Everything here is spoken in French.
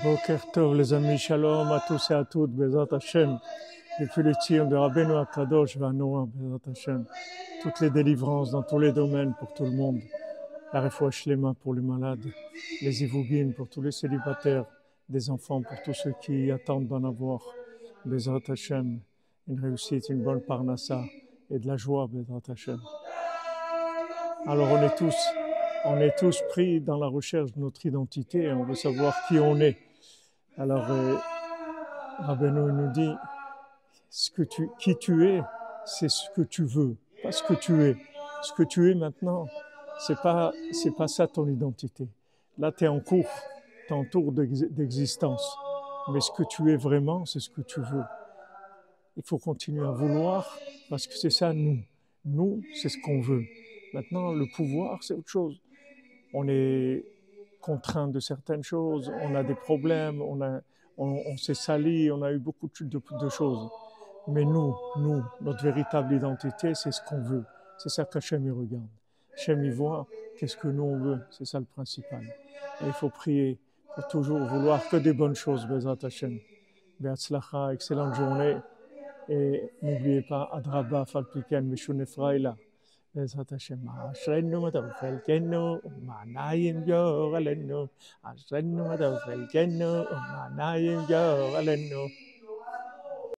Boker Tov, les amis, shalom à tous et à toutes, Bezat Hashem, depuis le tir de Rabbeinu Akadosh, Vanoa, Bezat Hashem, toutes les délivrances dans tous les domaines pour tout le monde, la refouach mains pour les malades, les ivougines pour tous les célibataires, des enfants pour tous ceux qui attendent d'en avoir, Bezat Hashem, une réussite, une bonne parnassa et de la joie, Bezat Hashem. Alors on est tous on est tous pris dans la recherche de notre identité et on veut savoir qui on est. Alors, euh, nous dit, ce que tu, qui tu es, c'est ce que tu veux, pas ce que tu es. Ce que tu es maintenant, c'est pas, c'est pas ça ton identité. Là, tu es en cours, tu en tour d'existence. Mais ce que tu es vraiment, c'est ce que tu veux. Il faut continuer à vouloir parce que c'est ça nous. Nous, c'est ce qu'on veut. Maintenant, le pouvoir, c'est autre chose on est contraint de certaines choses, on a des problèmes, on, on, s'est sali, on a eu beaucoup de, choses. Mais nous, nous, notre véritable identité, c'est ce qu'on veut. C'est ça qu'Hachem y regarde. Hachem y voit qu'est-ce que nous on veut. C'est ça le principal. Et il faut prier pour toujours vouloir que des bonnes choses, Bezat Hachem. Beatzlacha, excellente journée. Et n'oubliez pas, Adraba, Falpiken, بعزت هاشم عشر النوم في الجنة مع نايم جو على النوم عشر النوم في الجنة نايم جو على